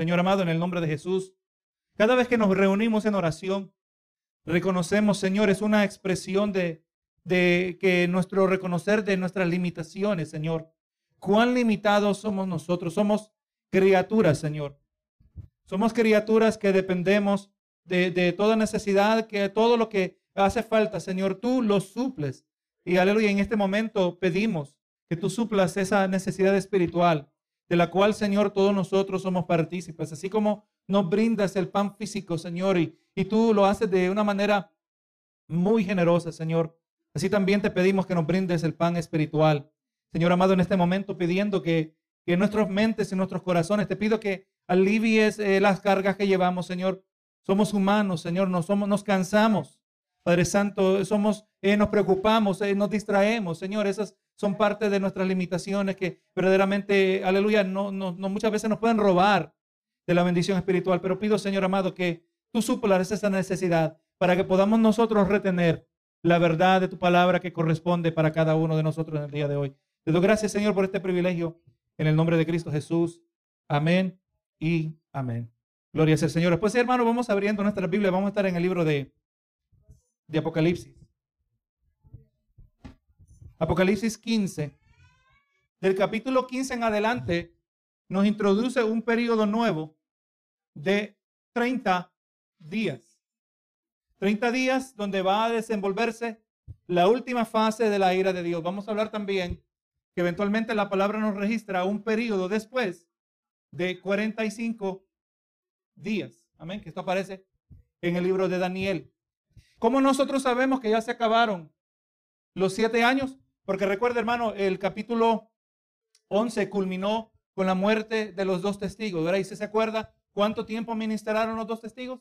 Señor amado, en el nombre de Jesús, cada vez que nos reunimos en oración, reconocemos, Señor, es una expresión de, de que nuestro reconocer de nuestras limitaciones, Señor. Cuán limitados somos nosotros. Somos criaturas, Señor. Somos criaturas que dependemos de, de toda necesidad, que todo lo que hace falta, Señor, tú lo suples. Y aleluya, en este momento pedimos que tú suplas esa necesidad espiritual, de la cual, Señor, todos nosotros somos partícipes. Así como nos brindas el pan físico, Señor, y, y tú lo haces de una manera muy generosa, Señor. Así también te pedimos que nos brindes el pan espiritual. Señor amado, en este momento pidiendo que, que nuestras mentes y nuestros corazones, te pido que alivies eh, las cargas que llevamos, Señor. Somos humanos, Señor, nos, somos, nos cansamos. Padre Santo, somos, eh, nos preocupamos, eh, nos distraemos, Señor. Esas son parte de nuestras limitaciones que verdaderamente, aleluya, no, no, no muchas veces nos pueden robar de la bendición espiritual. Pero pido, Señor amado, que tú suplas esa necesidad para que podamos nosotros retener la verdad de tu palabra que corresponde para cada uno de nosotros en el día de hoy. Te doy gracias, Señor, por este privilegio en el nombre de Cristo Jesús. Amén y amén. Gloria al Señor. Después, hermano, vamos abriendo nuestra Biblia. Vamos a estar en el libro de, de Apocalipsis. Apocalipsis 15. Del capítulo 15 en adelante nos introduce un periodo nuevo de 30 días. 30 días donde va a desenvolverse la última fase de la ira de Dios. Vamos a hablar también que eventualmente la palabra nos registra un periodo después de 45 días. Amén, que esto aparece en el libro de Daniel. ¿Cómo nosotros sabemos que ya se acabaron los siete años? Porque recuerda, hermano, el capítulo 11 culminó con la muerte de los dos testigos. ¿verdad? ¿Y se acuerda cuánto tiempo ministraron los dos testigos?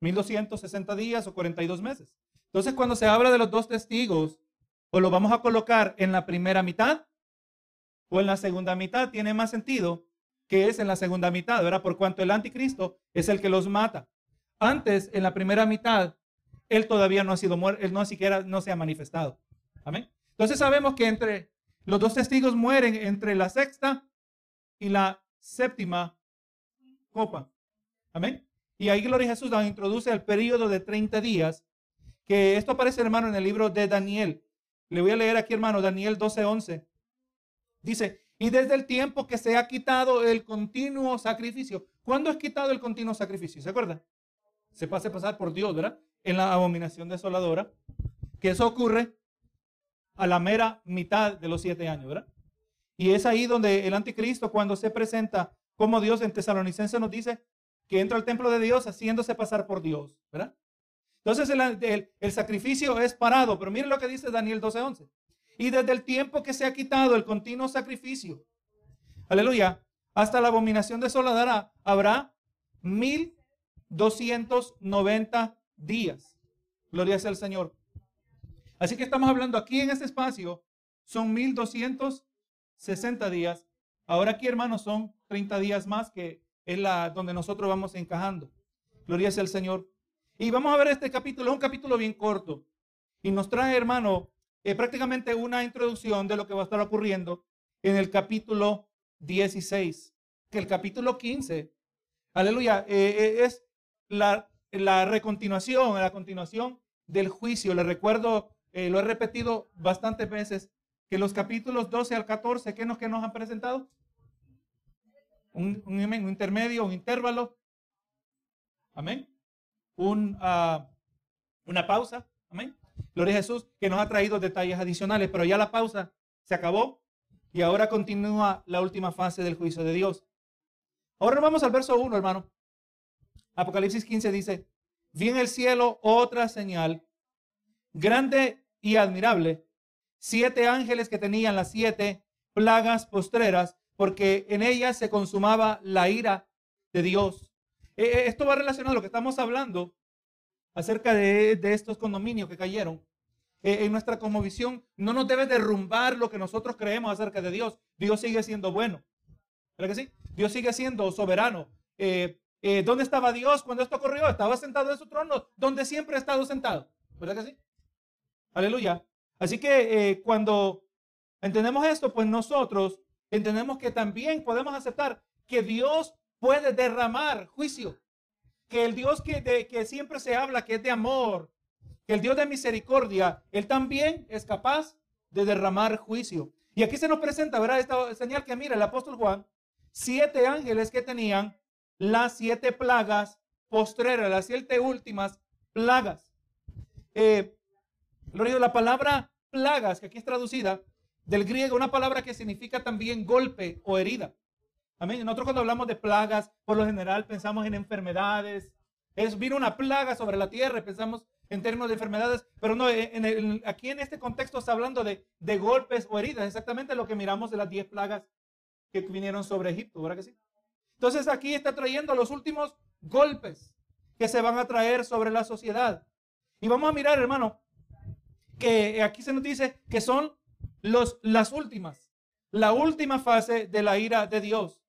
1260 días o 42 meses. Entonces, cuando se habla de los dos testigos, o lo vamos a colocar en la primera mitad o en la segunda mitad, tiene más sentido que es en la segunda mitad, ¿verdad? Por cuanto el anticristo es el que los mata. Antes, en la primera mitad, él todavía no ha sido muerto, él no siquiera no se ha manifestado. Amén. Entonces sabemos que entre los dos testigos mueren entre la sexta y la séptima copa. Amén. Y ahí Gloria a Jesús nos introduce al periodo de 30 días, que esto aparece, hermano, en el libro de Daniel. Le voy a leer aquí, hermano, Daniel 12:11. Dice, y desde el tiempo que se ha quitado el continuo sacrificio. ¿Cuándo es quitado el continuo sacrificio? ¿Se acuerda? Se pase pasar por Dios, ¿verdad? En la abominación desoladora. Que eso ocurre a la mera mitad de los siete años, ¿verdad? Y es ahí donde el anticristo, cuando se presenta como Dios en Tesalonicense, nos dice que entra al templo de Dios haciéndose pasar por Dios, ¿verdad? Entonces el, sacrificio es parado, pero miren lo que dice Daniel 12:11. Y desde el tiempo que se ha quitado el continuo sacrificio, aleluya, hasta la abominación desoladora habrá 1290 días. Gloria sea al Señor. Así que estamos hablando aquí en este espacio, son 1260 días. Ahora aquí, hermanos, son 30 días más que es la donde nosotros vamos encajando. Gloria sea al Señor. Y vamos a ver este capítulo, un capítulo bien corto. Y nos trae, hermano, eh, prácticamente una introducción de lo que va a estar ocurriendo en el capítulo 16. Que el capítulo 15, aleluya, eh, eh, es la, la recontinuación, la continuación del juicio. Le recuerdo, lo he repetido bastantes veces, que los capítulos 12 al 14, ¿qué nos, que nos han presentado? un, intermedio, un intervalo. Amén. Un, uh, una pausa. Amén. Gloria a Jesús, que nos ha traído detalles adicionales, pero ya la pausa se acabó y ahora continúa la última fase del juicio de Dios. Ahora vamos al verso 1, hermano. Apocalipsis 15 dice, vi en el cielo otra señal, grande y admirable, siete ángeles que tenían las siete plagas postreras porque en ella se consumaba la ira de Dios. Eh, eh, esto va relacionado a lo que estamos hablando acerca de, estos condominios que cayeron. Eh, en nuestra cosmovisión no nos debe derrumbar lo que nosotros creemos acerca de Dios. Dios sigue siendo bueno. ¿Verdad que sí? Dios sigue siendo soberano. ¿Dónde estaba Dios cuando esto ocurrió? Estaba sentado en su trono, donde siempre ha estado sentado. ¿Verdad que sí? Aleluya. Así que cuando entendemos esto, pues nosotros entendemos que también podemos aceptar que Dios puede derramar juicio. Que el Dios que, de, que siempre se habla, que es de amor, que el Dios de misericordia, Él también es capaz de derramar juicio. Y aquí se nos presenta, ¿verdad? Esta señal que mira el apóstol Juan, siete ángeles que tenían las siete plagas postreras, las siete últimas plagas. Eh, la palabra plagas, que aquí es traducida del griego, una palabra que significa también golpe o herida. Amén. Nosotros cuando hablamos de plagas, por lo general pensamos en enfermedades. Es, vino una plaga sobre la tierra, pensamos en términos de enfermedades, pero no, en aquí en este contexto está hablando de, de golpes o heridas, exactamente lo que miramos de las diez plagas que vinieron sobre Egipto, ¿verdad que sí? Entonces aquí está trayendo los últimos golpes que se van a traer sobre la sociedad. Y vamos a mirar, hermano, que aquí se nos dice que son los, las últimas, la última fase de la ira de Dios.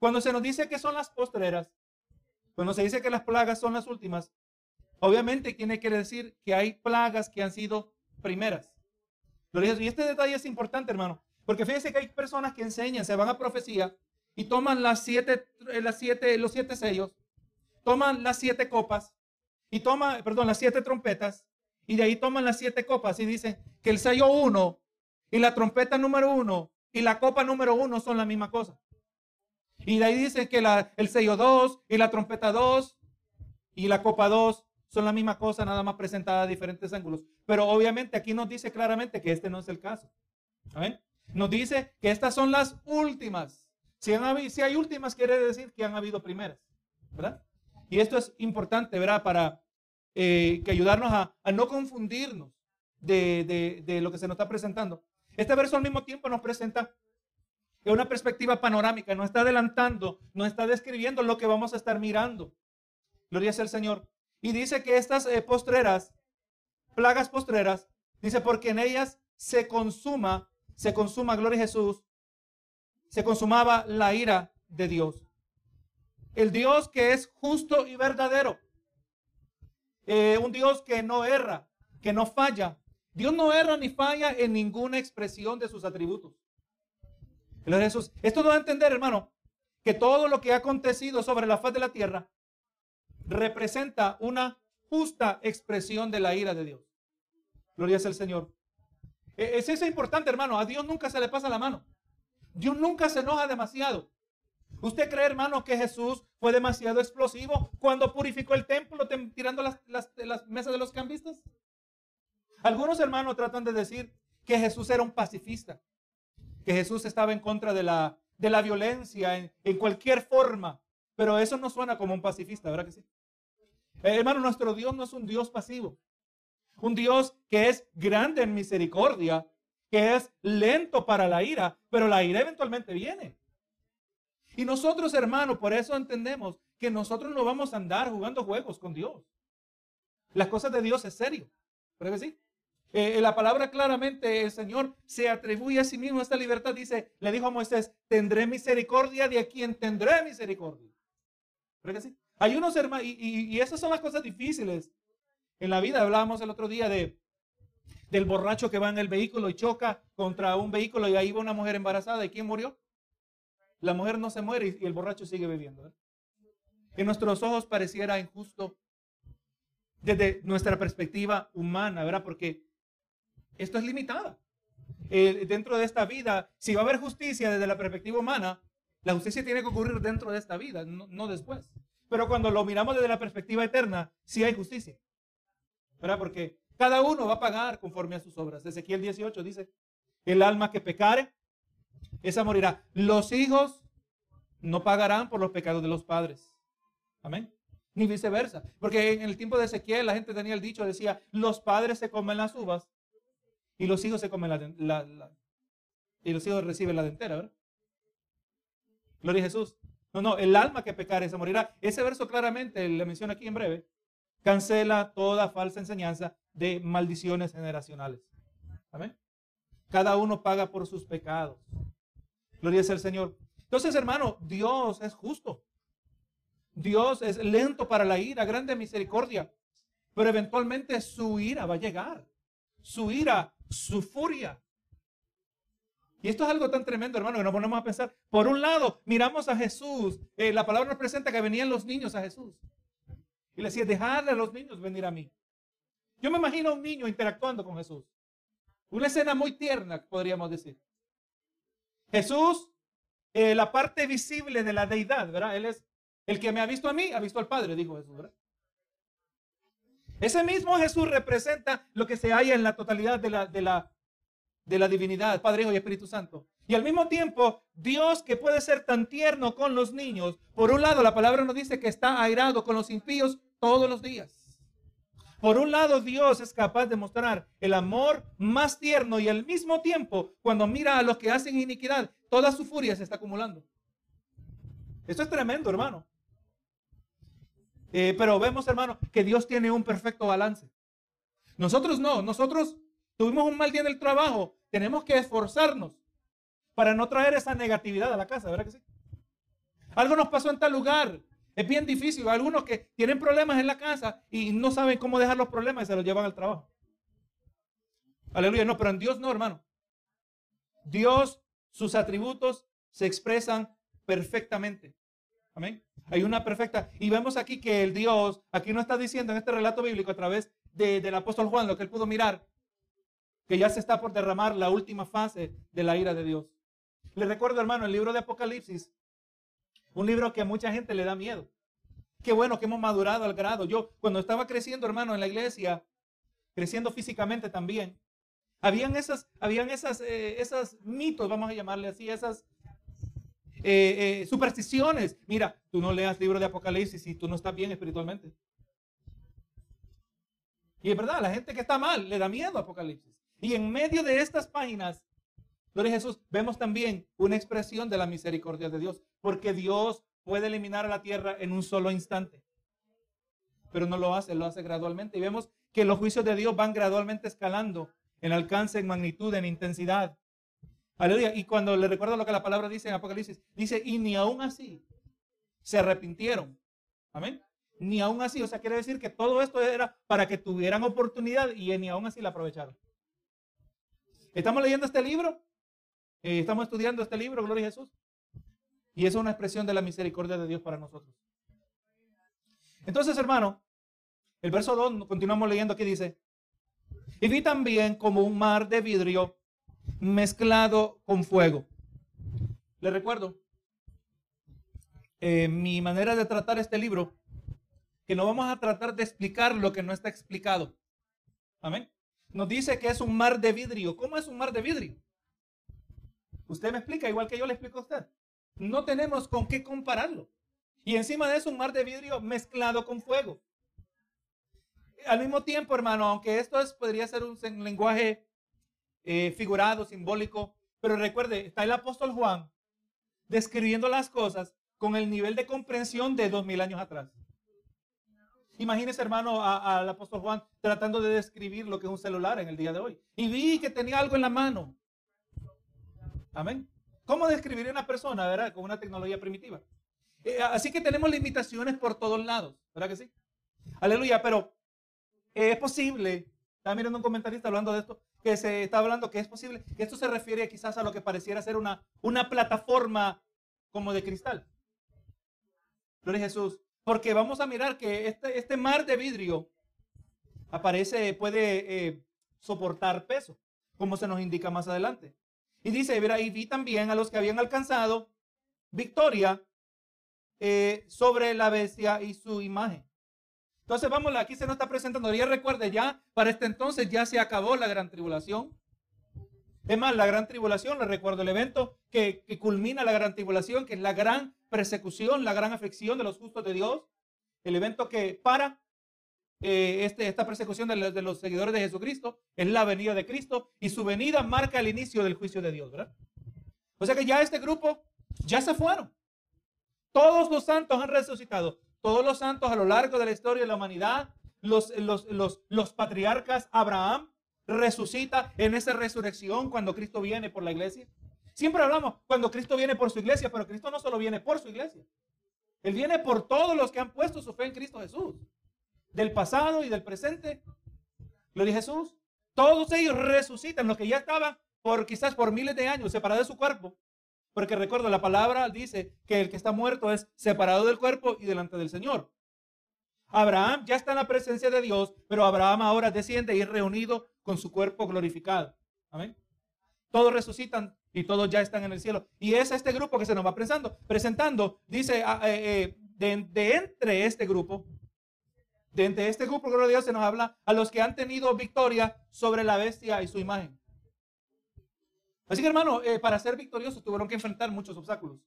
Cuando se nos dice que son las postreras, cuando se dice que las plagas son las últimas, obviamente tiene que decir que hay plagas que han sido primeras. Y este detalle es importante, hermano, porque fíjese que hay personas que enseñan, se van a profecía y toman las siete, eh, las siete, los siete sellos, toman las siete copas y toman, perdón, las siete trompetas y de ahí toman las siete copas y dicen que el sello uno y la trompeta número uno y la copa número uno son la misma cosa. Y de ahí dice que el sello 2 y la trompeta 2 y la copa 2 son la misma cosa, nada más presentada a diferentes ángulos. Pero obviamente aquí nos dice claramente que este no es el caso. Nos dice que estas son las últimas. Si, si hay últimas, quiere decir que han habido primeras. ¿Verdad? Y esto es importante, ¿verdad? Para eh, que ayudarnos a, no confundirnos de, lo que se nos está presentando. Este verso al mismo tiempo nos presenta es una perspectiva panorámica, no está adelantando, no está describiendo lo que vamos a estar mirando. Gloria sea el Señor. Y dice que estas eh, postreras, plagas postreras, dice porque en ellas se consuma, se consuma, gloria a Jesús, se consumaba la ira de Dios. El Dios que es justo y verdadero. Eh, un Dios que no erra, que no falla. Dios no erra ni falla en ninguna expresión de sus atributos. Esto nos da a entender, hermano, que todo lo que ha acontecido sobre la faz de la tierra representa una justa expresión de la ira de Dios. Gloria sea el Señor. E, es eso importante, hermano. A Dios nunca se le pasa la mano. Dios nunca se enoja demasiado. ¿Usted cree, hermano, que Jesús fue demasiado explosivo cuando purificó el templo tirando las, mesas de los cambistas? Algunos hermanos tratan de decir que Jesús era un pacifista que Jesús estaba en contra de la, de la violencia en, cualquier forma. Pero eso no suena como un pacifista, ¿verdad que sí? Eh, hermano, nuestro Dios no es un Dios pasivo. Un Dios que es grande en misericordia, que es lento para la ira, pero la ira eventualmente viene. Y nosotros, hermano, por eso entendemos que nosotros no vamos a andar jugando juegos con Dios. Las cosas de Dios es serio. ¿Verdad que sí? Eh, la palabra claramente, el Señor se atribuye a sí mismo esta libertad. Dice, le dijo a Moisés, tendré misericordia de quien tendré misericordia. ¿Verdad que sí? Hay unos hermanos, y, esas son las cosas difíciles. En la vida hablábamos el otro día de, del borracho que va en el vehículo y choca contra un vehículo y ahí va una mujer embarazada. ¿Y quién murió? La mujer no se muere y, el borracho sigue bebiendo. En nuestros ojos pareciera injusto desde nuestra perspectiva humana, ¿verdad? Porque esto es limitada. Eh, dentro de esta vida, si va a haber justicia desde la perspectiva humana, la justicia tiene que ocurrir dentro de esta vida, no, después. Pero cuando lo miramos desde la perspectiva eterna, sí hay justicia. ¿Verdad? Porque cada uno va a pagar conforme a sus obras. Ezequiel 18 dice, el alma que pecare, esa morirá. Los hijos no pagarán por los pecados de los padres. Amén. Ni viceversa. Porque en el tiempo de Ezequiel la gente tenía el dicho, decía, los padres se comen las uvas y los hijos se comen la, y los hijos reciben la dentera, ¿verdad? Gloria a Jesús. No, no, el alma que pecare se morirá. Ese verso claramente, le menciono aquí en breve, cancela toda falsa enseñanza de maldiciones generacionales. Amén. Cada uno paga por sus pecados. Gloria al Señor. Entonces, hermano, Dios es justo. Dios es lento para la ira, grande misericordia. Pero eventualmente su ira va a llegar. Su ira su furia. Y esto es algo tan tremendo, hermano, que nos ponemos a pensar. Por un lado, miramos a Jesús. Eh, la palabra nos presenta que venían los niños a Jesús. Y le decía, dejadle a los niños venir a mí. Yo me imagino a un niño interactuando con Jesús. Una escena muy tierna, podríamos decir. Jesús, eh, la parte visible de la deidad, ¿verdad? Él es el que me ha visto a mí, ha visto al Padre, dijo Jesús, ¿verdad? Ese mismo Jesús representa lo que se halla en la totalidad de la, de la, de la divinidad, Padre, Hijo y Espíritu Santo. Y al mismo tiempo, Dios que puede ser tan tierno con los niños, por un lado la palabra nos dice que está airado con los impíos todos los días. Por un lado, Dios es capaz de mostrar el amor más tierno y al mismo tiempo, cuando mira a los que hacen iniquidad, toda su furia se está acumulando. Esto es tremendo, hermano. Eh, pero vemos, hermano, que Dios tiene un perfecto balance. Nosotros no, nosotros tuvimos un mal día en el trabajo, tenemos que esforzarnos para no traer esa negatividad a la casa, ¿verdad que sí? Algo nos pasó en tal lugar, es bien difícil. Algunos que tienen problemas en la casa y no saben cómo dejar los problemas y se los llevan al trabajo. Aleluya, no, pero en Dios no, hermano. Dios, sus atributos se expresan perfectamente. Amén. Hay una perfecta. Y vemos aquí que el Dios, aquí no está diciendo en este relato bíblico a través del apóstol Juan, lo que él pudo mirar, que ya se está por derramar la última fase de la ira de Dios. Le recuerdo, hermano, el libro de Apocalipsis, un libro que a mucha gente le da miedo. Qué bueno que hemos madurado al grado. Yo, cuando estaba creciendo, hermano, en la iglesia, creciendo físicamente también, habían esas, habían esas, eh, esas mitos, vamos a llamarle así, esas eh, eh, supersticiones. Mira, tú no leas libro de Apocalipsis si tú no estás bien espiritualmente. Y es verdad, la gente que está mal le da miedo a Apocalipsis. Y en medio de estas páginas, Gloria Jesús, vemos también una expresión de la misericordia de Dios, porque Dios puede eliminar a la tierra en un solo instante. Pero no lo hace, lo hace gradualmente. Y vemos que los juicios de Dios van gradualmente escalando en alcance, en magnitud, en intensidad. Aleluya. Y cuando le recuerdo lo que la palabra dice en Apocalipsis, dice, y ni aún así se arrepintieron. Amén. Ni aún así. O sea, quiere decir que todo esto era para que tuvieran oportunidad y ni aún así la aprovecharon. Estamos leyendo este libro. Eh, estamos estudiando este libro, Gloria a Jesús. Y es una expresión de la misericordia de Dios para nosotros. Entonces, hermano, el verso 2, continuamos leyendo aquí, dice, y vi también como un mar de vidrio mezclado con fuego. Le recuerdo, eh, mi manera de tratar este libro, que no vamos a tratar de explicar lo que no está explicado. Amén. Nos dice que es un mar de vidrio. ¿Cómo es un mar de vidrio? Usted me explica, igual que yo le explico a usted. No tenemos con qué compararlo. Y encima de eso, un mar de vidrio mezclado con fuego. Al mismo tiempo, hermano, aunque esto es, podría ser un lenguaje eh, figurado, simbólico. Pero recuerde, está el apóstol Juan describiendo las cosas con el nivel de comprensión de dos mil años atrás. Imagínese, hermano, al apóstol Juan tratando de describir lo que es un celular en el día de hoy. Y vi que tenía algo en la mano. Amén. ¿Cómo describir una persona, verdad, con una tecnología primitiva? Eh, así que tenemos limitaciones por todos lados, ¿verdad que sí? Aleluya, pero es posible, estaba mirando un comentarista hablando de esto, que se está hablando que es posible, que esto se refiere quizás a lo que pareciera ser una, una plataforma como de cristal. Gloria a Jesús. Porque vamos a mirar que este, este mar de vidrio aparece, puede eh, soportar peso, como se nos indica más adelante. Y dice, y vi también a los que habían alcanzado victoria eh, sobre la bestia y su imagen. Entonces, vamos, aquí se nos está presentando. Ya recuerde, ya para este entonces ya se acabó la gran tribulación. Es más, la gran tribulación, le recuerdo el evento que, culmina la gran tribulación, que es la gran persecución, la gran aflicción de los justos de Dios. El evento que para eh, este, esta persecución de, de, los seguidores de Jesucristo es la venida de Cristo y su venida marca el inicio del juicio de Dios, ¿verdad? O sea que ya este grupo ya se fueron. Todos los santos han resucitado todos los santos a lo largo de la historia de la humanidad, los, los, los, patriarcas, Abraham resucita en esa resurrección cuando Cristo viene por la iglesia. Siempre hablamos cuando Cristo viene por su iglesia, pero Cristo no solo viene por su iglesia. Él viene por todos los que han puesto su fe en Cristo Jesús. Del pasado y del presente. Lo dice Jesús. Todos ellos resucitan. Los que ya estaban por quizás por miles de años separado de su cuerpo. Porque recuerdo, la palabra dice que el que está muerto es separado del cuerpo y delante del Señor. Abraham ya está en la presencia de Dios, pero Abraham ahora desciende y es reunido con su cuerpo glorificado. Amén. Todos resucitan y todos ya están en el cielo. Y es este grupo que se nos va presentando. Presentando, dice, ah, eh, eh, de, entre este grupo, de entre este grupo, gloria Dios, se nos habla a los que han tenido victoria sobre la bestia y su imagen. Así que hermano, eh, para ser victoriosos tuvieron que enfrentar muchos obstáculos.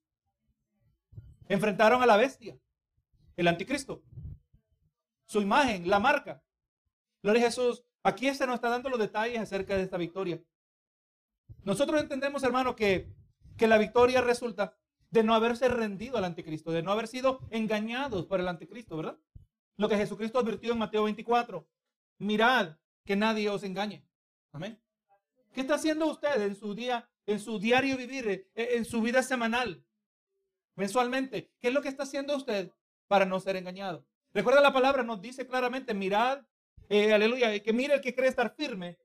Enfrentaron a la bestia, el anticristo, su imagen, la marca. Gloria a Jesús. Aquí se nos está dando los detalles acerca de esta victoria. Nosotros entendemos, hermano, que, que la victoria resulta de no haberse rendido al anticristo, de no haber sido engañados por el anticristo, ¿verdad? Lo que Jesucristo advirtió en Mateo 24. Mirad que nadie os engañe. Amén. ¿Qué está haciendo usted en su día, en su diario vivir, eh, en su vida semanal, mensualmente? ¿Qué es lo que está haciendo usted para no ser engañado? Recuerda la palabra, nos dice claramente, mirad, eh, aleluya, que mire el que cree estar firme,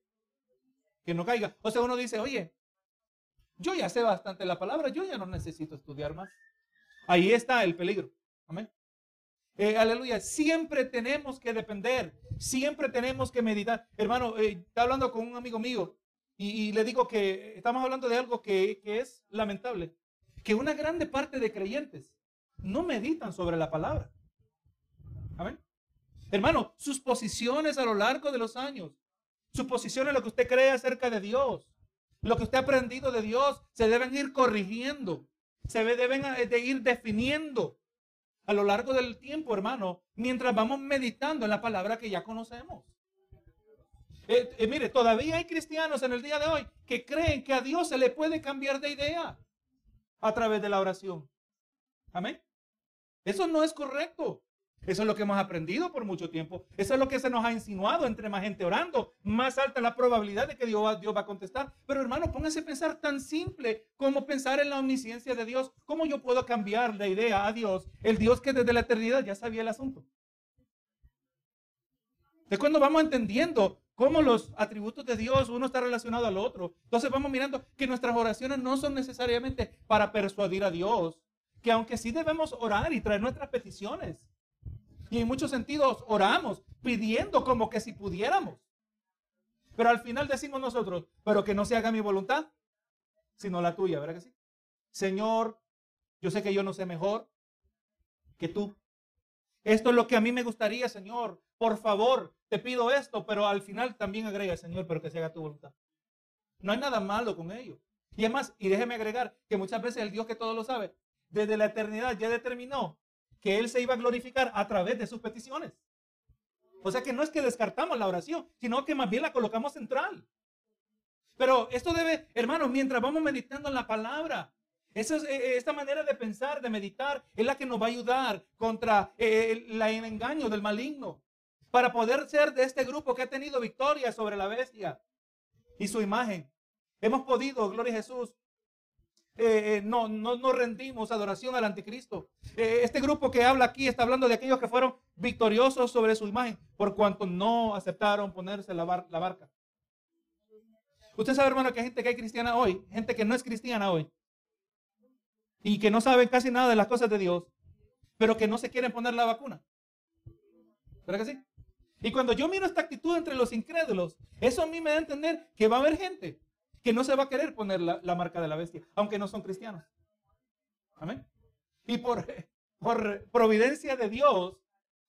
que no caiga. O sea, uno dice, oye, yo ya sé bastante la palabra, yo ya no necesito estudiar más. Ahí está el peligro. Amén. Eh, aleluya, siempre tenemos que depender, siempre tenemos que meditar. Hermano, está hablando con un amigo mío y, le digo que estamos hablando de algo que, que es lamentable, que una grande parte de creyentes no meditan sobre la palabra. Amén. Hermano, sus posiciones a lo largo de los años, sus posiciones, lo que usted cree acerca de Dios, lo que usted ha aprendido de Dios, se deben ir corrigiendo, se deben eh, ir definiendo a lo largo del tiempo, hermano, mientras vamos meditando en la palabra que ya conocemos. Eh, eh, mire, todavía hay cristianos en el día de hoy que creen que a Dios se le puede cambiar de idea a través de la oración. Amén. Eso no es correcto. Eso es lo que hemos aprendido por mucho tiempo. Eso es lo que se nos ha insinuado. Entre más gente orando, más alta la probabilidad de que Dios va, a contestar. Pero hermano, póngase a pensar tan simple como pensar en la omnisciencia de Dios. ¿Cómo yo puedo cambiar de idea a Dios? El Dios que desde la eternidad ya sabía el asunto. De cuando vamos entendiendo cómo los atributos de Dios uno está relacionado al otro. Entonces vamos mirando que nuestras oraciones no son necesariamente para persuadir a Dios, que aunque sí debemos orar y traer nuestras peticiones, y en muchos sentidos oramos pidiendo como que si pudiéramos. Pero al final decimos nosotros, pero que no se haga mi voluntad, sino la tuya, ¿verdad que sí? Señor, yo sé que yo no sé mejor que tú. Esto es lo que a mí me gustaría, Señor. Por favor, te pido esto, pero al final también agrega, Señor, pero que se haga tu voluntad. No hay nada malo con ello. Y además, y déjeme agregar que muchas veces el Dios que todo lo sabe, desde la eternidad ya determinó que Él se iba a glorificar a través de sus peticiones. O sea que no es que descartamos la oración, sino que más bien la colocamos central. Pero esto debe, hermanos, mientras vamos meditando en la palabra, esa es, eh, esta manera de pensar, de meditar, es la que nos va a ayudar contra eh, el engaño del maligno para poder ser de este grupo que ha tenido victoria sobre la bestia y su imagen. Hemos podido, gloria a Jesús, eh, eh, no, no, no rendimos adoración al anticristo. Eh, este grupo que habla aquí está hablando de aquellos que fueron victoriosos sobre su imagen por cuanto no aceptaron ponerse la, barca. Usted sabe, hermano, que hay gente que hay cristiana hoy, gente que no es cristiana hoy, y que no sabe casi nada de las cosas de Dios, pero que no se quieren poner la vacuna. ¿Verdad que sí? Y cuando yo miro esta actitud entre los incrédulos, eso a mí me da a entender que va a haber gente que no se va a querer poner la, marca de la bestia, aunque no son cristianos. Amén. Y por, providencia de Dios,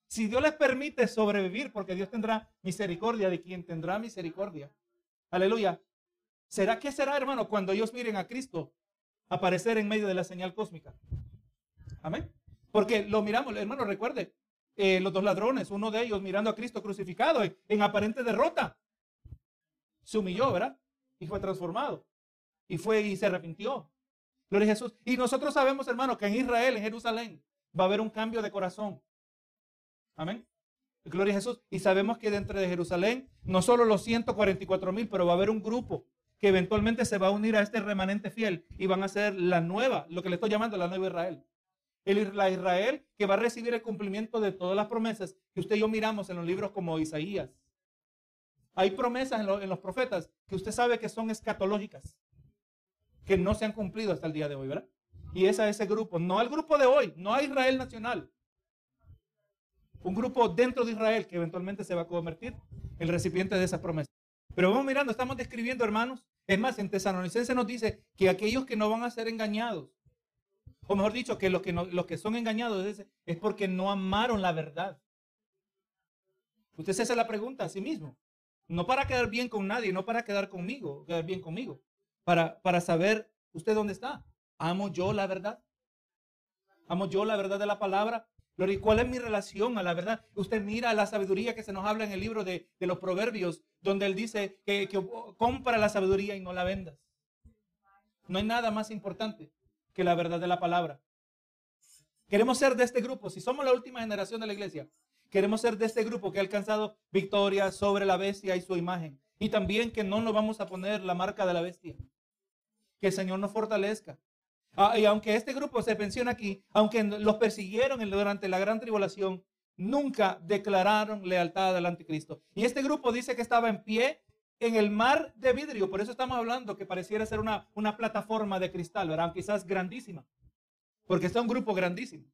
si Dios les permite sobrevivir, porque Dios tendrá misericordia de quien tendrá misericordia. Aleluya. ¿Será que será, hermano, cuando ellos miren a Cristo aparecer en medio de la señal cósmica? Amén. Porque lo miramos, hermano, recuerde, eh, los dos ladrones, uno de ellos mirando a Cristo crucificado en, aparente derrota. Se humilló, ¿verdad? Y fue transformado. Y fue y se arrepintió. Gloria a Jesús. Y nosotros sabemos, hermano, que en Israel, en Jerusalén, va a haber un cambio de corazón. Amén. Gloria a Jesús. Y sabemos que dentro de Jerusalén, no solo los 144 mil, pero va a haber un grupo que eventualmente se va a unir a este remanente fiel y van a ser la nueva, lo que le estoy llamando la nueva Israel. El, la Israel que va a recibir el cumplimiento de todas las promesas que usted y yo miramos en los libros como Isaías, Hay promesas en, los profetas que usted sabe que son escatológicas, que no se han cumplido hasta el día de hoy, ¿verdad? Y es a ese grupo, no al grupo de hoy, no a Israel nacional. Un grupo dentro de Israel que eventualmente se va a convertir el recipiente de esa promesa. Pero vamos mirando, estamos describiendo, hermanos. Es más, en Tesalonicense nos dice que aquellos que no van a ser engañados, o mejor dicho, que los que, no, los que son engañados es, es porque no amaron la verdad. Usted se hace la pregunta a sí mismo. No para quedar bien con nadie, no para quedar conmigo, quedar bien conmigo. Para, para saber usted dónde está. ¿Amo yo la verdad? ¿Amo yo la verdad de la palabra? ¿Y cuál es mi relación a la verdad? Usted mira la sabiduría que se nos habla en el libro de, los proverbios, donde él dice que, que compra la sabiduría y no la vendas. No hay nada más importante que la verdad de la palabra. Queremos ser de este grupo. Si somos la última generación de la iglesia, queremos ser de este grupo que ha alcanzado victoria sobre la bestia y su imagen. Y también que no nos vamos a poner la marca de la bestia. Que el Señor nos fortalezca. Ah, y aunque este grupo se menciona aquí, aunque los persiguieron durante la gran tribulación, nunca declararon lealtad al anticristo. Y este grupo dice que estaba en pie en el mar de vidrio. Por eso estamos hablando que pareciera ser una, una plataforma de cristal, ¿verdad? Quizás grandísima. Porque está un grupo grandísimo.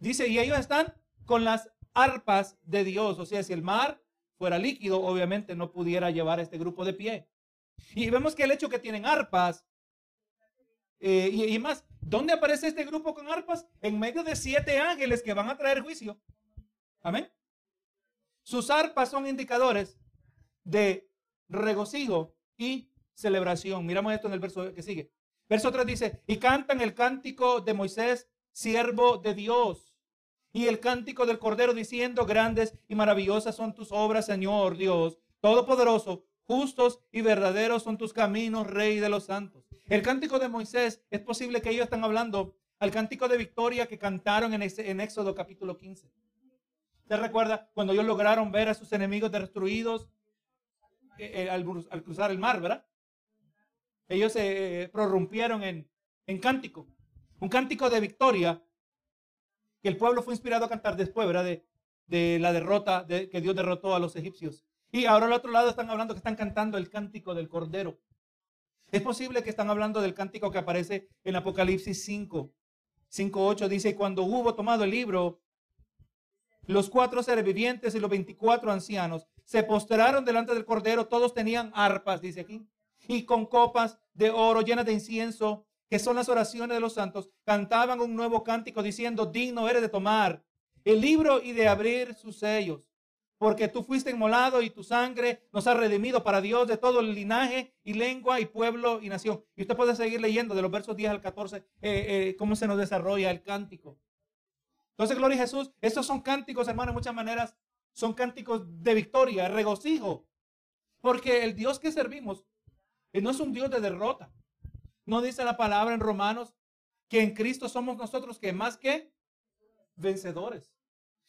Dice, y ellos están con las arpas de Dios. O sea, si el mar fuera líquido, obviamente no pudiera llevar a este grupo de pie. Y vemos que el hecho que tienen arpas, eh, y, y, más, ¿dónde aparece este grupo con arpas? En medio de siete ángeles que van a traer juicio. Amén. Sus arpas son indicadores de regocijo y celebración. Miramos esto en el verso que sigue. Verso 3 dice, y cantan el cántico de Moisés, siervo de Dios, y el cántico del Cordero diciendo, grandes y maravillosas son tus obras, Señor Dios, Todopoderoso, justos y verdaderos son tus caminos, Rey de los santos. El cántico de Moisés, es posible que ellos están hablando al cántico de victoria que cantaron en, en Éxodo capítulo 15. ¿Se recuerda cuando ellos lograron ver a sus enemigos destruidos eh, eh, al, cruzar el mar, ¿verdad? Ellos se eh, prorrumpieron en, en cántico, un cántico de victoria que el pueblo fue inspirado a cantar después, ¿verdad? De, de la derrota de, que Dios derrotó a los egipcios. Y ahora al otro lado están hablando que están cantando el cántico del Cordero. Es posible que están hablando del cántico que aparece en Apocalipsis 5. 5.8 dice, cuando hubo tomado el libro, los cuatro seres vivientes y los 24 ancianos se postraron delante del Cordero, todos tenían arpas, dice aquí, y con copas de oro llenas de incienso, que son las oraciones de los santos, cantaban un nuevo cántico diciendo, digno eres de tomar el libro y de abrir sus sellos, porque tú fuiste inmolado y tu sangre nos ha redimido para Dios de todo el linaje y lengua y pueblo y nación. Y usted puede seguir leyendo de los versos 10 al 14 eh, eh, cómo se nos desarrolla el cántico. Entonces, gloria a Jesús. Estos son cánticos, hermano, en muchas maneras son cánticos de victoria, regocijo. Porque el Dios que servimos eh, no es un Dios de derrota. No dice la palabra en Romanos que en Cristo somos nosotros que más que vencedores.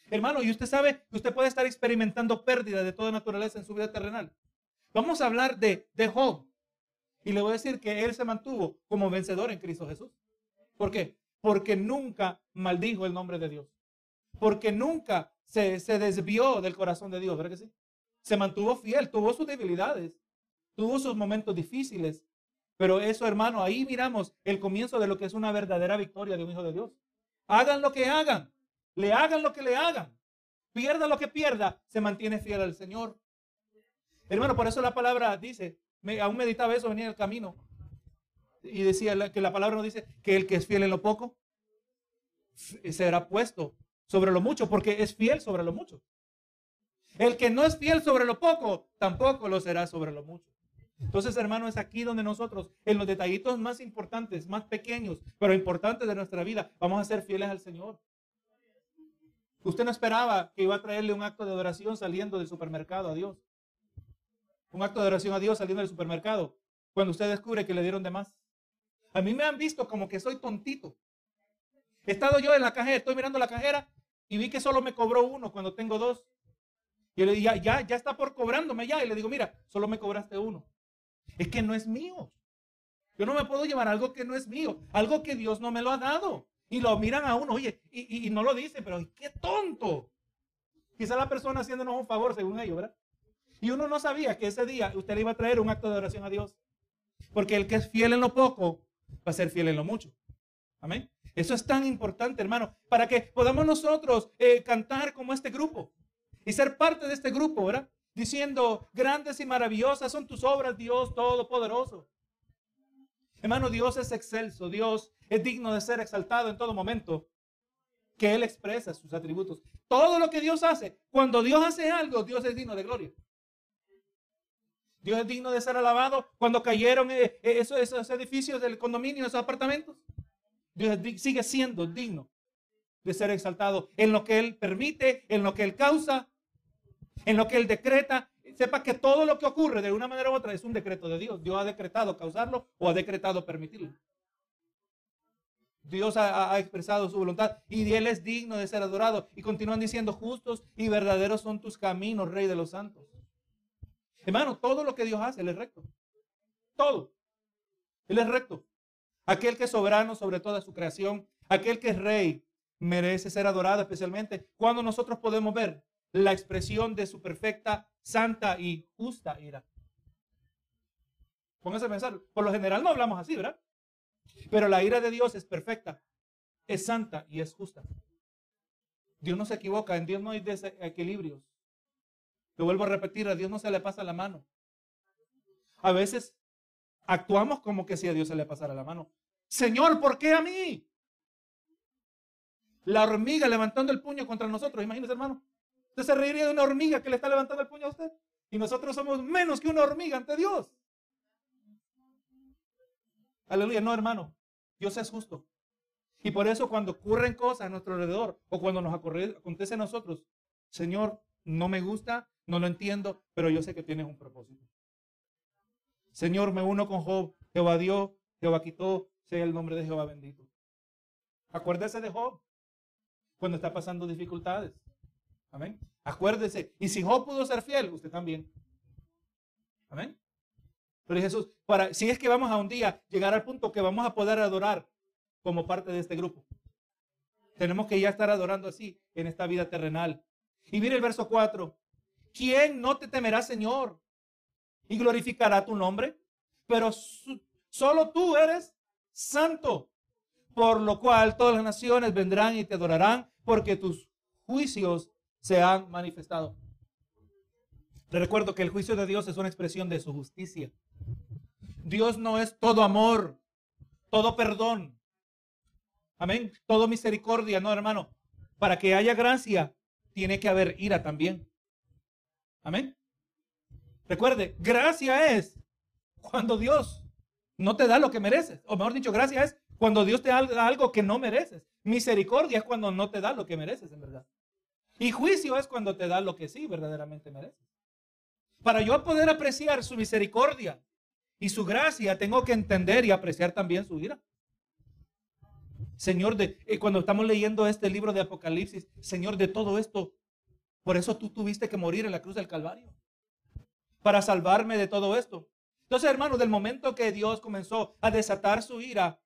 Hermano, y usted sabe que usted puede estar experimentando pérdida de toda naturaleza en su vida terrenal. Vamos a hablar de, de Job. Y le voy a decir que él se mantuvo como vencedor en Cristo Jesús. ¿Por qué? Porque nunca maldijo el nombre de Dios. Porque nunca se, se desvió del corazón de Dios, ¿verdad que sí? Se mantuvo fiel, tuvo sus debilidades, tuvo sus momentos difíciles. Pero eso, hermano, ahí miramos el comienzo de lo que es una verdadera victoria de un hijo de Dios. Hagan lo que hagan, le hagan lo que le hagan, pierda lo que pierda, se mantiene fiel al Señor. Hermano, por eso la palabra dice, me, aún meditaba eso, venía en el camino, y decía que la palabra nos dice que el que es fiel en lo poco será puesto sobre lo mucho, porque es fiel sobre lo mucho. El que no es fiel sobre lo poco, tampoco lo será sobre lo mucho. Entonces, hermano, es aquí donde nosotros, en los detallitos más importantes, más pequeños, pero importantes de nuestra vida, vamos a ser fieles al Señor. Usted no esperaba que iba a traerle un acto de adoración saliendo del supermercado a Dios. Un acto de oración a Dios saliendo del supermercado. Cuando usted descubre que le dieron de más. A mí me han visto como que soy tontito. He estado yo en la cajera, estoy mirando la cajera y vi que solo me cobró uno cuando tengo dos. Y le dije, ya, ya, está por cobrándome ya. Y le digo, mira, solo me cobraste uno. Es que no es mío. Yo no me puedo llevar algo que no es mío, algo que Dios no me lo ha dado. Y lo miran a uno, oye, y, no lo dicen, pero qué tonto. Quizá la persona haciéndonos un favor, según ellos, ¿verdad? Y uno no sabía que ese día usted le iba a traer un acto de oración a Dios. Porque el que es fiel en lo poco va a ser fiel en lo mucho. Amén. Eso es tan importante, hermano, para que podamos nosotros eh, cantar como este grupo y ser parte de este grupo, ¿verdad? Diciendo, grandes y maravillosas son tus obras, Dios Todopoderoso. Hermano, Dios es excelso, Dios es digno de ser exaltado en todo momento, que Él expresa sus atributos. Todo lo que Dios hace, cuando Dios hace algo, Dios es digno de gloria. Dios es digno de ser alabado cuando cayeron eh, eh, esos, esos edificios del condominio, esos apartamentos. Dios sigue siendo digno de ser exaltado en lo que Él permite, en lo que Él causa, en lo que Él decreta. Sepa que todo lo que ocurre de una manera u otra es un decreto de Dios. Dios ha decretado causarlo o ha decretado permitirlo. Dios ha, expresado su voluntad y Él es digno de ser adorado. Y continúan diciendo, justos y verdaderos son tus caminos, Rey de los santos. Hermano, todo lo que Dios hace, Él es recto. Todo. Él es recto. Aquel que es soberano sobre toda su creación, aquel que es rey, merece ser adorado especialmente cuando nosotros podemos ver la expresión de su perfecta, santa y justa ira. Póngase a pensar, por lo general no hablamos así, ¿verdad? Pero la ira de Dios es perfecta, es santa y es justa. Dios no se equivoca, en Dios no hay desequilibrios. Lo vuelvo a repetir, a Dios no se le pasa la mano. A veces actuamos como que si a Dios se le pasara la mano. Señor, ¿por qué a mí? La hormiga levantando el puño contra nosotros, imagínese hermano. Usted se reiría de una hormiga que le está levantando el puño a usted. Y nosotros somos menos que una hormiga ante Dios. Aleluya, no hermano. Dios es justo. Y por eso cuando ocurren cosas a nuestro alrededor o cuando nos acontece a nosotros, Señor, no me gusta, no lo entiendo, pero yo sé que tienes un propósito. Señor, me uno con Job. Jehová dio, Jehová quitó, sea el nombre de Jehová bendito. Acuérdese de Job cuando está pasando dificultades. Amén. Acuérdese. Y si Job pudo ser fiel, usted también. Amén. Pero Jesús, para, si es que vamos a un día llegar al punto que vamos a poder adorar como parte de este grupo, tenemos que ya estar adorando así en esta vida terrenal. Y mire el verso 4. ¿Quién no te temerá, Señor? Y glorificará tu nombre. Pero solo tú eres santo. Por lo cual todas las naciones vendrán y te adorarán porque tus juicios se han manifestado. Le recuerdo que el juicio de Dios es una expresión de su justicia. Dios no es todo amor, todo perdón. Amén. Todo misericordia, no, hermano. Para que haya gracia, tiene que haber ira también. Amén. Recuerde, gracia es cuando Dios no te da lo que mereces. O mejor dicho, gracia es cuando Dios te da algo que no mereces. Misericordia es cuando no te da lo que mereces, en verdad. Y juicio es cuando te da lo que sí verdaderamente mereces. Para yo poder apreciar su misericordia y su gracia, tengo que entender y apreciar también su ira. Señor, de, eh, cuando estamos leyendo este libro de Apocalipsis, Señor, de todo esto, por eso tú tuviste que morir en la cruz del Calvario, para salvarme de todo esto. Entonces, hermanos, del momento que Dios comenzó a desatar su ira,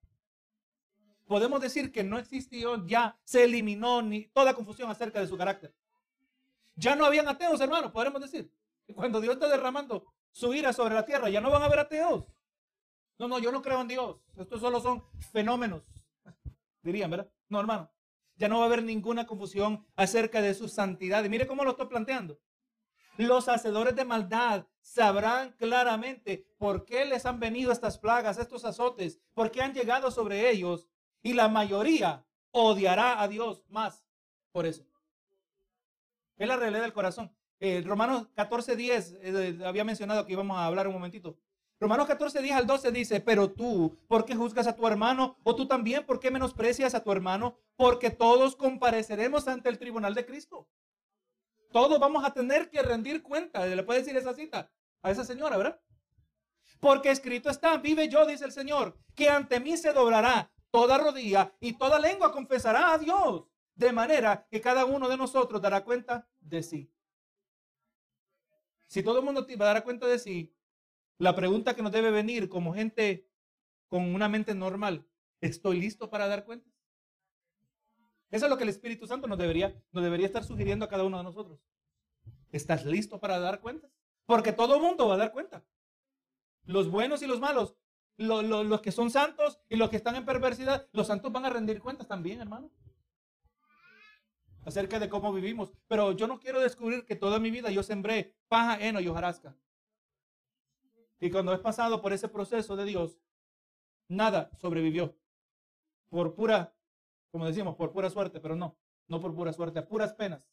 podemos decir que no existió, ya se eliminó ni toda confusión acerca de su carácter. Ya no habían ateos, hermanos, podemos decir. Cuando Dios está derramando su ira sobre la tierra, ya no van a haber ateos. No, no, yo no creo en Dios. Estos solo son fenómenos dirían, ¿verdad? No, hermano. Ya no va a haber ninguna confusión acerca de su santidad. Y mire cómo lo estoy planteando. Los hacedores de maldad sabrán claramente por qué les han venido estas plagas, estos azotes, por qué han llegado sobre ellos. Y la mayoría odiará a Dios más por eso. Es la realidad del corazón. Eh, Romanos 14, 10, eh, había mencionado que íbamos a hablar un momentito. Romanos 14, 10 al 12 dice, pero tú, ¿por qué juzgas a tu hermano? O tú también, ¿por qué menosprecias a tu hermano? Porque todos compareceremos ante el tribunal de Cristo. Todos vamos a tener que rendir cuenta. Le puede decir esa cita a esa señora, ¿verdad? Porque escrito está, vive yo, dice el Señor, que ante mí se doblará toda rodilla y toda lengua confesará a Dios. De manera que cada uno de nosotros dará cuenta de sí. Si todo el mundo va a dar cuenta de sí, la pregunta que nos debe venir como gente con una mente normal, ¿estoy listo para dar cuentas? Eso es lo que el Espíritu Santo nos debería, nos debería estar sugiriendo a cada uno de nosotros. ¿Estás listo para dar cuentas? Porque todo el mundo va a dar cuenta. Los buenos y los malos. Los que son santos y los que están en perversidad. Los santos van a rendir cuentas también, hermano. Acerca de cómo vivimos. Pero yo no quiero descubrir que toda mi vida yo sembré paja, heno y hojarasca. Y cuando he pasado por ese proceso de Dios, nada sobrevivió. Por pura, como decimos, por pura suerte, pero no, no por pura suerte, a puras penas.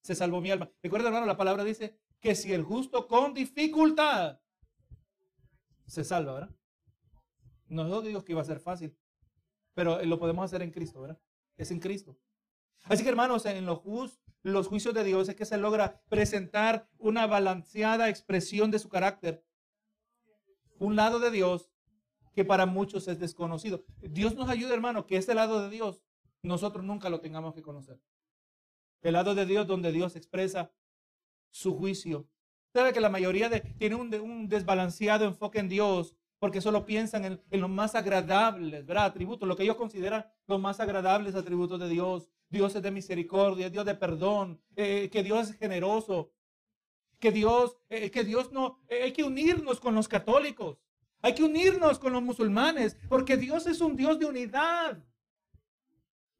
Se salvó mi alma. Recuerda, hermano, la palabra dice que si el justo con dificultad se salva, ¿verdad? No digo que iba a ser fácil, pero lo podemos hacer en Cristo, ¿verdad? Es en Cristo. Así que hermanos, en los, los juicios de Dios es que se logra presentar una balanceada expresión de su carácter. Un lado de Dios que para muchos es desconocido. Dios nos ayuda, hermano, que este lado de Dios nosotros nunca lo tengamos que conocer. El lado de Dios donde Dios expresa su juicio. Sabe que la mayoría de, tiene un, desbalanceado enfoque en Dios porque solo piensan en, los más agradables, ¿verdad? Atributos, lo que ellos consideran los más agradables atributos de Dios. Dios es de misericordia, Dios de perdón, eh, que Dios es generoso, que Dios, eh, que Dios no, eh, hay que unirnos con los católicos. Hay que unirnos con los musulmanes, porque Dios es un Dios de unidad.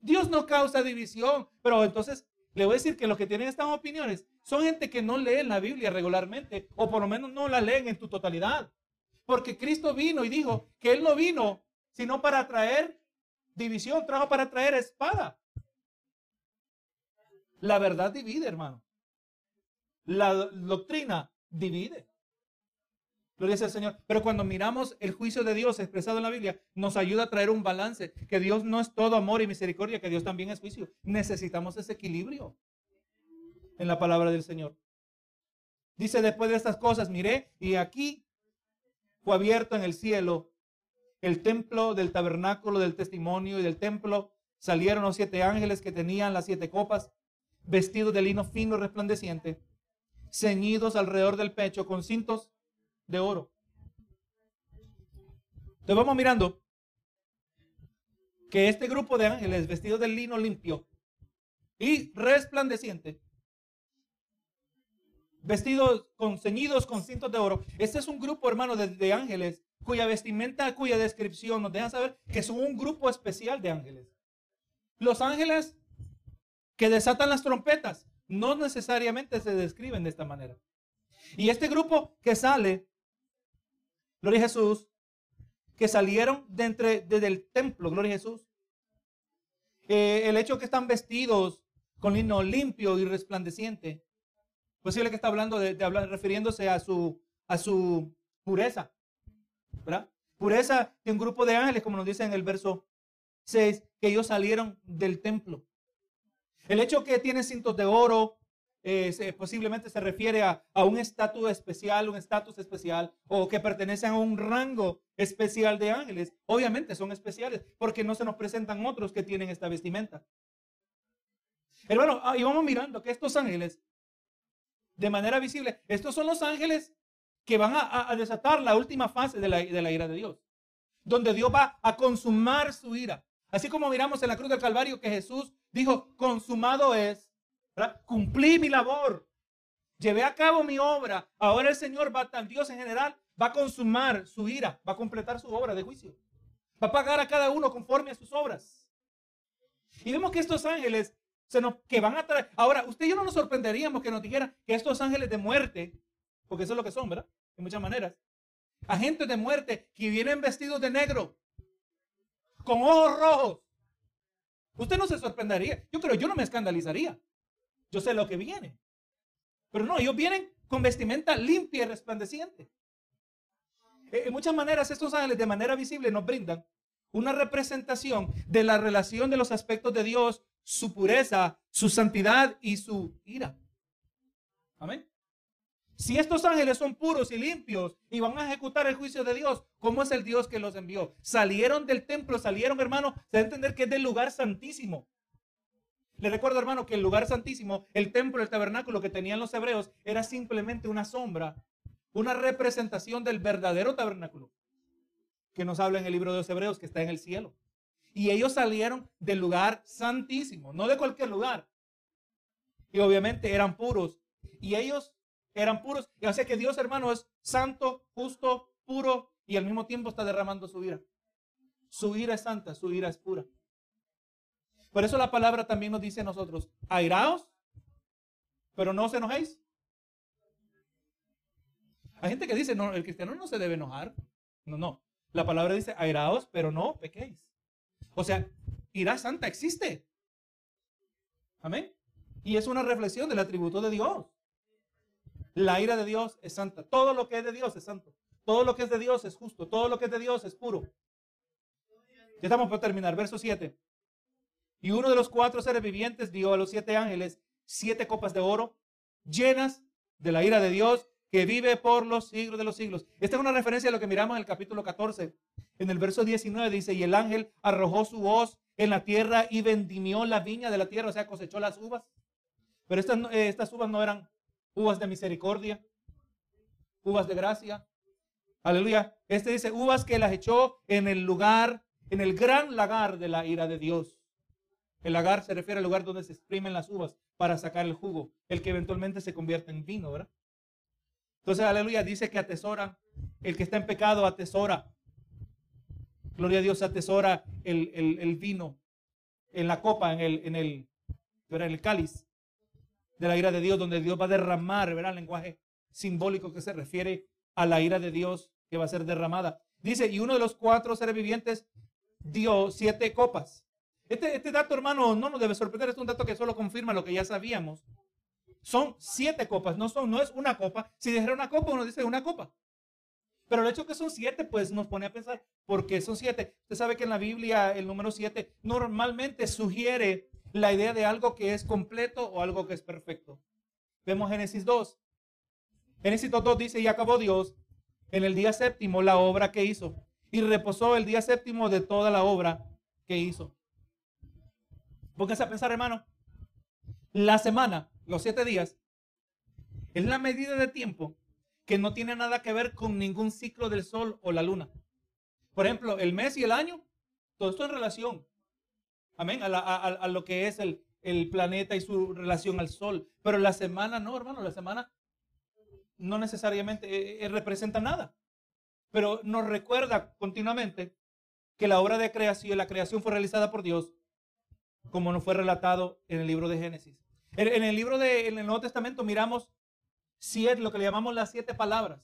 Dios no causa división, pero entonces le voy a decir que los que tienen estas opiniones son gente que no leen la Biblia regularmente, o por lo menos no la leen en su totalidad. Porque Cristo vino y dijo que Él no vino sino para traer división, trajo para traer espada. La verdad divide, hermano. La doctrina divide. Gloria sea el Señor. Pero cuando miramos el juicio de Dios expresado en la Biblia, nos ayuda a traer un balance, que Dios no es todo amor y misericordia, que Dios también es juicio. Necesitamos ese equilibrio en la palabra del Señor. Dice después de estas cosas, miré y aquí abierto en el cielo el templo del tabernáculo del testimonio y del templo salieron los siete ángeles que tenían las siete copas, vestidos de lino fino resplandeciente, ceñidos alrededor del pecho con cintos de oro. Entonces vamos mirando que este grupo de ángeles vestidos de lino limpio y resplandeciente, vestidos con ceñidos con cintos de oro, este es un grupo, hermano, de, ángeles cuya vestimenta, cuya descripción nos deja saber que son un grupo especial de ángeles. Los ángeles que desatan las trompetas no necesariamente se describen de esta manera. Y este grupo que sale Gloria a Jesús. Que salieron de entre, desde el templo. Gloria a Jesús. Eh, el hecho que están vestidos con lino limpio y resplandeciente. Posible que está hablando de, hablar, refiriéndose a su, a su pureza. ¿Verdad? Pureza de un grupo de ángeles, como nos dice en el verso 6, que ellos salieron del templo. El hecho que tienen cintos de oro, eh, posiblemente se refiere a, un estatus especial, un estatus especial, o que pertenecen a un rango especial de ángeles. Obviamente son especiales, porque no se nos presentan otros que tienen esta vestimenta. Hermano, y vamos mirando que estos ángeles, de manera visible, estos son los ángeles que van a, desatar la última fase de la, ira de Dios, donde Dios va a consumar su ira. Así como miramos en la cruz del Calvario que Jesús dijo, consumado es, Cumplí mi labor. Llevé a cabo mi obra. Ahora el Señor va, Dios en general, va a consumar su ira, va a completar su obra de juicio. Va a pagar a cada uno conforme a sus obras. Y vemos que estos ángeles que van a traer. Ahora, usted y yo no nos sorprenderíamos que nos dijera que estos ángeles de muerte, porque eso es lo que son, ¿verdad? De muchas maneras. Agentes de muerte que vienen vestidos de negro, con ojos rojos. Usted no se sorprendería. Yo creo, yo no me escandalizaría. Yo sé lo que viene. Pero no, ellos vienen con vestimenta limpia y resplandeciente. Eh, en muchas maneras, estos ángeles de manera visible nos brindan una representación de la relación de los aspectos de Dios, su pureza, su santidad y su ira. Amén. Si estos ángeles son puros y limpios y van a ejecutar el juicio de Dios, ¿cómo es el Dios que los envió? Salieron del templo, salieron, hermano, se debe entender que es del lugar santísimo. Le recuerdo, hermano, que el lugar santísimo, el templo, el tabernáculo que tenían los hebreos, era simplemente una sombra, una representación del verdadero tabernáculo que nos habla en el libro de los hebreos que está en el cielo. Y ellos salieron del lugar santísimo, no de cualquier lugar. Y obviamente eran puros. Y ellos eran puros. Y hace que Dios, hermano, es santo, justo, puro y al mismo tiempo está derramando su ira. Su ira es santa, su ira es pura. Por eso la palabra también nos dice a nosotros, airaos, pero no os enojéis. Hay gente que dice, no, el cristiano no se debe enojar. No, no. La palabra dice, airaos, pero no pequéis. O sea, ira santa existe. Amén. Y es una reflexión del atributo de Dios. La ira de Dios es santa. Todo lo que es de Dios es santo. Todo lo que es de Dios es justo. Todo lo que es de Dios es puro. Ya estamos por terminar. Verso 7. Y uno de los cuatro seres vivientes dio a los siete ángeles siete copas de oro llenas de la ira de Dios que vive por los siglos de los siglos. Esta es una referencia a lo que miramos en el capítulo 14. En el verso 19 dice, y el ángel arrojó su hoz en la tierra y vendimió la viña de la tierra, o sea, cosechó las uvas. Pero estas, eh, estas uvas no eran uvas de misericordia, uvas de gracia. Aleluya. Este dice, uvas que las echó en el lugar, en el gran lagar de la ira de Dios. El lagar se refiere al lugar donde se exprimen las uvas para sacar el jugo, el que eventualmente se convierte en vino, ¿verdad? Entonces, aleluya, dice que atesora, el que está en pecado atesora. Gloria a Dios, atesora el, vino en la copa, en el, en el, el cáliz de la ira de Dios, donde Dios va a derramar, ¿verdad? El lenguaje simbólico que se refiere a la ira de Dios que va a ser derramada. Dice, y uno de los cuatro seres vivientes dio siete copas este, este, dato, hermano, no nos debe sorprender, es un dato que solo confirma lo que ya sabíamos. Son siete copas, no, son, no es una copa. Si dijera una copa, uno dice una copa. Pero el hecho que son siete, pues nos pone a pensar, ¿por qué son siete? Usted sabe que en la Biblia el número siete normalmente sugiere la idea de algo que es completo o algo que es perfecto. Vemos Génesis 2. Génesis 2 dice, y acabó Dios en el día séptimo la obra que hizo. Y reposó el día séptimo de toda la obra que hizo. Pónganse a pensar, hermano. La semana, los siete días, es la medida de tiempo que no tiene nada que ver con ningún ciclo del sol o la luna. Por ejemplo, el mes y el año, todo esto en relación. Amén. A, lo que es el, el, planeta y su relación al sol. Pero la semana, no, hermano, la semana no necesariamente eh, eh, representa nada. Pero nos recuerda continuamente que la obra de creación, la creación fue realizada por Dios como nos fue relatado en el libro de Génesis. En, el libro del Nuevo Testamento miramos siete, lo que le llamamos las siete palabras,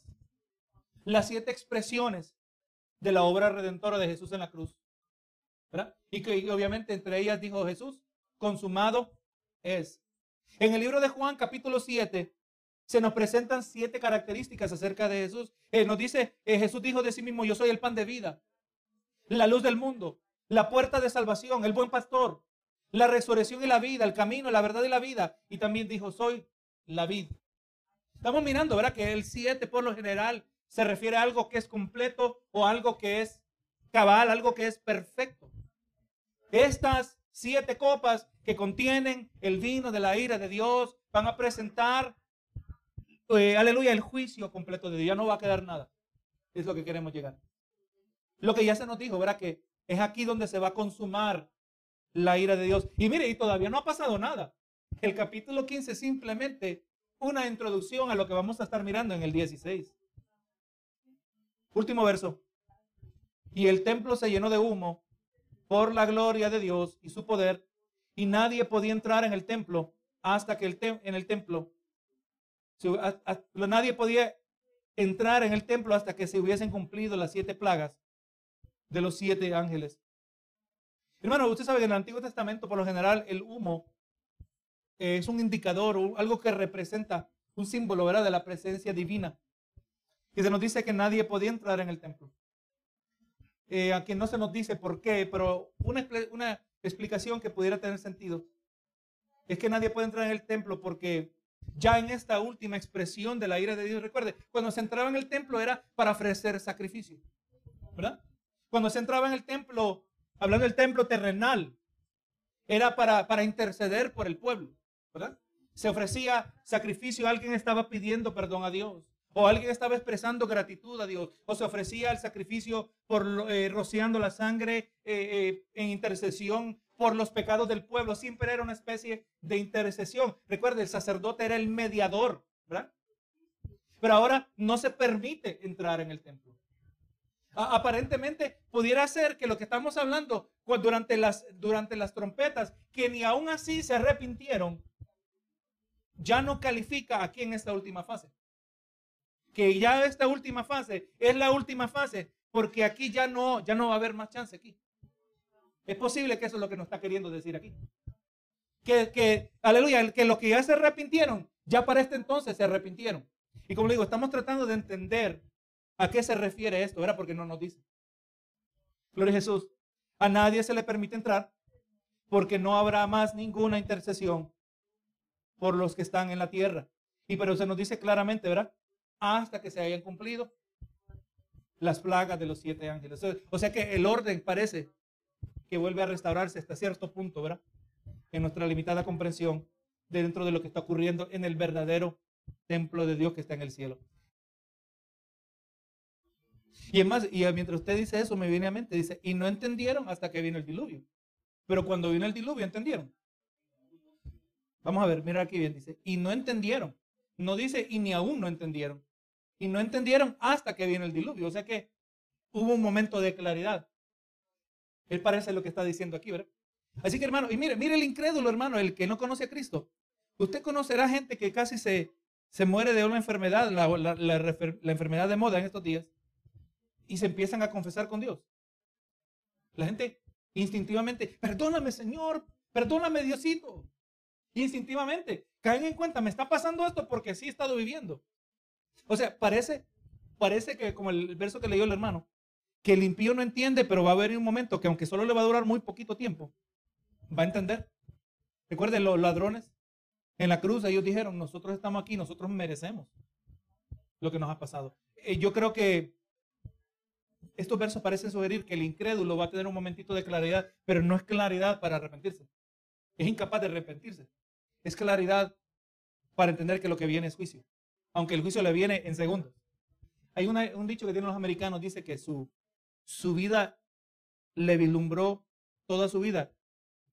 las siete expresiones de la obra redentora de Jesús en la cruz. Y que obviamente entre ellas dijo Jesús, consumado es. En el libro de Juan capítulo 7 se nos presentan siete características acerca de Jesús. Eh, nos dice, eh, Jesús dijo de sí mismo, yo soy el pan de vida, la luz del mundo, la puerta de salvación, el buen pastor, la resurrección y la vida, el camino, la verdad y la vida. Y también dijo, soy la vid. Estamos mirando, ¿verdad? Que el siete por lo general se refiere a algo que es completo o algo que es cabal, algo que es perfecto. Estas siete copas que contienen el vino de la ira de Dios van a presentar, eh, aleluya, el juicio completo de Dios. Ya no va a quedar nada. Es lo que queremos llegar. Lo que ya se nos dijo, ¿verdad? Que es aquí donde se va a consumar la ira de Dios. Y mire, y todavía no ha pasado nada. El capítulo 15 es simplemente una introducción a lo que vamos a estar mirando en el 16. Último verso. Y el templo se llenó de humo por la gloria de Dios y su poder, y nadie podía entrar en el templo hasta que el en el templo nadie podía entrar en el templo hasta que se hubiesen cumplido las siete plagas de los siete ángeles. Hermano, usted sabe que en el Antiguo Testamento, por lo general, el humo es un indicador, algo que representa un símbolo ¿verdad? de la presencia divina. Y se nos dice que nadie podía entrar en el templo. Eh, aquí no se nos dice por qué, pero una, una explicación que pudiera tener sentido es que nadie puede entrar en el templo porque ya en esta última expresión de la ira de Dios, recuerde, cuando se entraba en el templo era para ofrecer sacrificio, ¿verdad? Cuando se entraba en el templo hablando del templo terrenal, era para, para interceder por el pueblo, ¿verdad? Se ofrecía sacrificio, alguien estaba pidiendo perdón a Dios, o alguien estaba expresando gratitud a Dios, o se ofrecía el sacrificio por eh, rociando la sangre eh, eh, en intercesión por los pecados del pueblo. Siempre era una especie de intercesión. Recuerde, el sacerdote era el mediador, ¿verdad? pero ahora no se permite entrar en el templo. Aparentemente pudiera ser que lo que estamos hablando durante las, durante las trompetas, que ni aún así se arrepintieron, ya no califica aquí en esta última fase. Que ya esta última fase es la última fase, porque aquí ya no, ya no va a haber más chance aquí. Es posible que eso es lo que nos está queriendo decir aquí. Que, que, aleluya, que los que ya se arrepintieron, ya para este entonces se arrepintieron. Y como le digo, estamos tratando de entender a qué se refiere esto, ¿verdad? Porque no nos dice. Gloria a Jesús. A nadie se le permite entrar porque no habrá más ninguna intercesión por los que están en la tierra. Y pero se nos dice claramente, ¿verdad? Hasta que se hayan cumplido las plagas de los siete ángeles. O sea que el orden parece que vuelve a restaurarse hasta cierto punto, ¿verdad? En nuestra limitada comprensión dentro de lo que está ocurriendo en el verdadero templo de Dios que está en el cielo. Y además, y mientras usted dice eso, me viene a mente, dice, y no entendieron hasta que vino el diluvio. Pero cuando vino el diluvio, ¿entendieron? Vamos a ver, mira aquí bien, dice, y no entendieron. No dice, y ni aún no entendieron. Y no entendieron hasta que vino el diluvio. O sea que hubo un momento de claridad. Él parece lo que está diciendo aquí, ¿verdad? Así que hermano, y mire, mire el incrédulo hermano, el que no conoce a Cristo. Usted conocerá gente que casi se, se muere de una enfermedad, la, la enfermedad de moda en estos días, y se empiezan a confesar con Dios. La gente instintivamente, perdóname Señor, perdóname Diosito. Instintivamente, caen en cuenta, me está pasando esto porque así he estado viviendo. O sea, parece, parece que como el verso que leyó el hermano, que el impío no entiende, pero va a haber un momento que aunque solo le va a durar muy poquito tiempo, va a entender. Recuerden los ladrones en la cruz, ellos dijeron, nosotros estamos aquí, nosotros merecemos lo que nos ha pasado. Eh, yo creo que estos versos parecen sugerir que el incrédulo va a tener un momentito de claridad, pero no es claridad para arrepentirse. Es incapaz de arrepentirse. Es claridad para entender que lo que viene es juicio, aunque el juicio le viene en segundos. Hay un dicho que tienen los americanos, dice que su, su vida le vislumbró toda su vida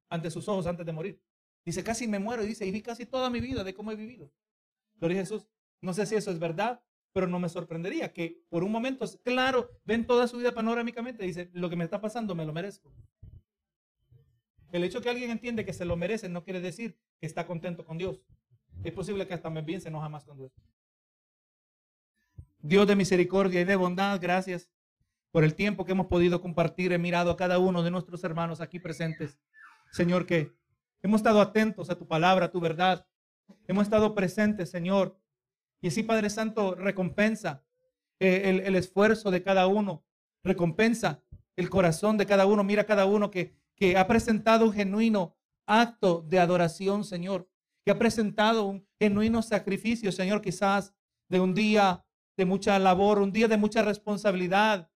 ante sus ojos antes de morir. Dice, casi me muero. Y dice, y vi casi toda mi vida de cómo he vivido. Gloria a Jesús. No sé si eso es verdad, pero no me sorprendería que por un momento, claro, ven toda su vida panorámicamente. Dice, lo que me está pasando me lo merezco. El hecho que alguien entiende que se lo merece no quiere decir que está contento con Dios. Es posible que hasta bien se enoja más con Dios. Dios de misericordia y de bondad, gracias por el tiempo que hemos podido compartir. He mirado a cada uno de nuestros hermanos aquí presentes. Señor, que hemos estado atentos a tu palabra, a tu verdad. Hemos estado presentes, Señor. Y así, Padre Santo, recompensa eh, el, esfuerzo de cada uno. Recompensa el corazón de cada uno. Mira cada uno que que ha presentado un genuino acto de adoración, Señor, que ha presentado un genuino sacrificio, Señor, quizás de un día de mucha labor, un día de mucha responsabilidad,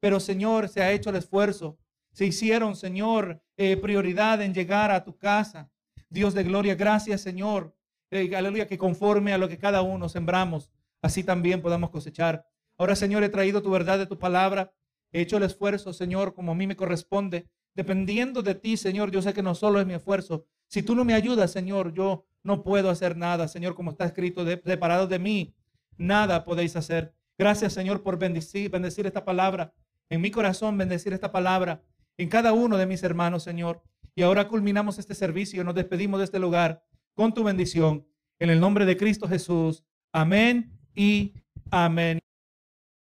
pero Señor, se ha hecho el esfuerzo. Se hicieron, Señor, eh, prioridad en llegar a tu casa. Dios de gloria, gracias, Señor. Eh, aleluya, que conforme a lo que cada uno sembramos, así también podamos cosechar. Ahora, Señor, he traído tu verdad de tu palabra. He hecho el esfuerzo, Señor, como a mí me corresponde Dependiendo de ti, Señor, yo sé que no solo es mi esfuerzo. Si tú no me ayudas, Señor, yo no puedo hacer nada, Señor, como está escrito, de, separado de mí, nada podéis hacer. Gracias, Señor, por bendecir, bendecir esta palabra. En mi corazón, bendecir esta palabra. En cada uno de mis hermanos, Señor. Y ahora culminamos este servicio. Nos despedimos de este lugar con tu bendición. En el nombre de Cristo Jesús. Amén y amén.